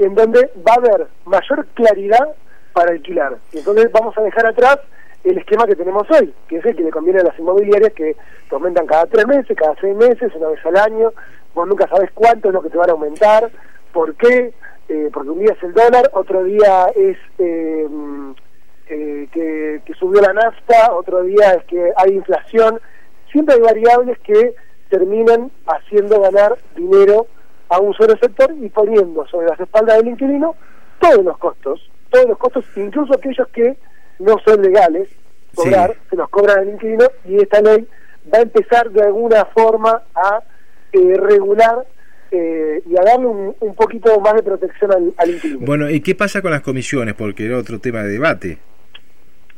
en donde va a haber mayor claridad para alquilar. Y entonces vamos a dejar atrás el esquema que tenemos hoy, que es el que le conviene a las inmobiliarias que te aumentan cada tres meses, cada seis meses, una vez al año, vos nunca sabes cuánto es lo que te van a aumentar, por qué, eh, porque un día es el dólar, otro día es eh, eh, que, que subió la nafta, otro día es que hay inflación, siempre hay variables que terminan haciendo ganar dinero a un solo sector y poniendo sobre las espaldas del inquilino todos los costos, todos los costos, incluso aquellos que no son legales, cobrar, se los cobran al inquilino y esta ley va a empezar de alguna forma a eh, regular eh, y a darle un, un, poquito más de protección al, al, inquilino. Bueno, ¿y qué pasa con las comisiones? Porque era otro tema de debate.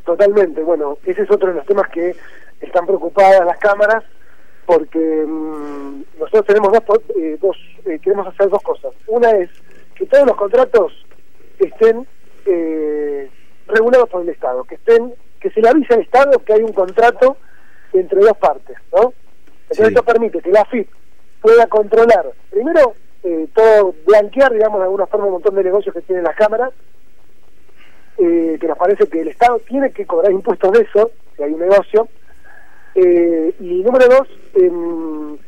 Totalmente, bueno, ese es otro de los temas que están preocupadas las cámaras porque mmm, nosotros tenemos dos, eh, dos eh, queremos hacer dos cosas. Una es que todos los contratos estén eh, regulados por el Estado, que estén que se le avise al Estado que hay un contrato entre dos partes, ¿no? Entonces sí. esto permite que la FIP pueda controlar, primero, eh, todo, blanquear, digamos, de alguna forma un montón de negocios que tienen las cámaras, eh, que nos parece que el Estado tiene que cobrar impuestos de eso, si hay un negocio, eh, y número dos, eh,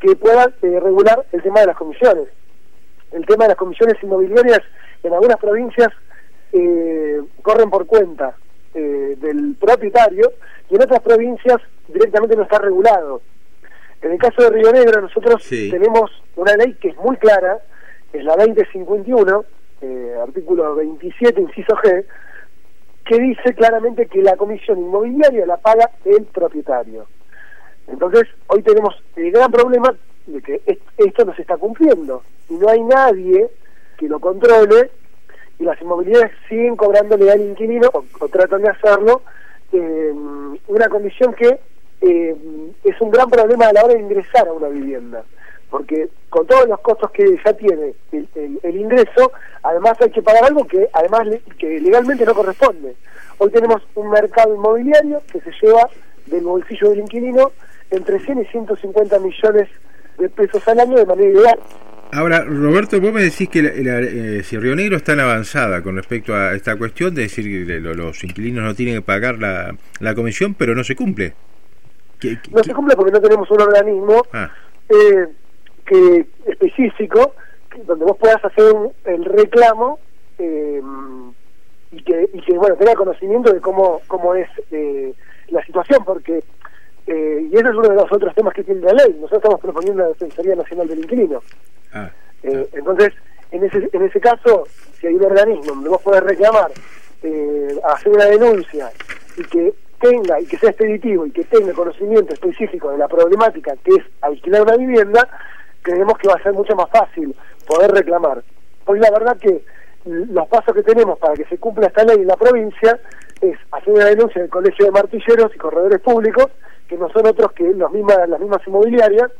que pueda eh, regular el tema de las comisiones. El tema de las comisiones inmobiliarias en algunas provincias eh, corren por cuenta eh, del propietario y en otras provincias directamente no está regulado. En el caso de Río Negro nosotros sí. tenemos una ley que es muy clara, es la 2051, eh, artículo 27, inciso G, que dice claramente que la comisión inmobiliaria la paga el propietario. Entonces, hoy tenemos el gran problema de que esto no se está cumpliendo y no hay nadie que lo controle y las inmobiliarias siguen cobrándole al inquilino o, o tratan de hacerlo eh, una comisión que eh, es un gran problema a la hora de ingresar a una vivienda porque con todos los costos que ya tiene el, el, el ingreso, además hay que pagar algo que además le, que legalmente no corresponde. Hoy tenemos un mercado inmobiliario que se lleva del bolsillo del inquilino entre 100 y 150 millones de pesos al año de manera ilegal. Ahora, Roberto, vos me decís que la, la, eh, si Río Negro está en avanzada con respecto a esta cuestión de decir que los inquilinos no tienen que pagar la, la comisión, pero no se cumple. ¿Qué, qué, no se cumple porque no tenemos un organismo ah. eh, que específico que, donde vos puedas hacer un, el reclamo eh, y que y que bueno tenga conocimiento de cómo cómo es eh, la situación porque eh, y ese es uno de los otros temas que tiene la ley nosotros estamos proponiendo la Defensoría Nacional del Inquilino ah, eh, ah. entonces en ese en ese caso si hay un organismo donde vos podés reclamar eh, hacer una denuncia y que tenga y que sea expeditivo y que tenga conocimiento específico de la problemática que es alquilar una vivienda creemos que va a ser mucho más fácil poder reclamar. Hoy la verdad que los pasos que tenemos para que se cumpla esta ley en la provincia es hacer una denuncia en el Colegio de Martilleros y Corredores Públicos, que no son otros que los mismas, las mismas inmobiliarias,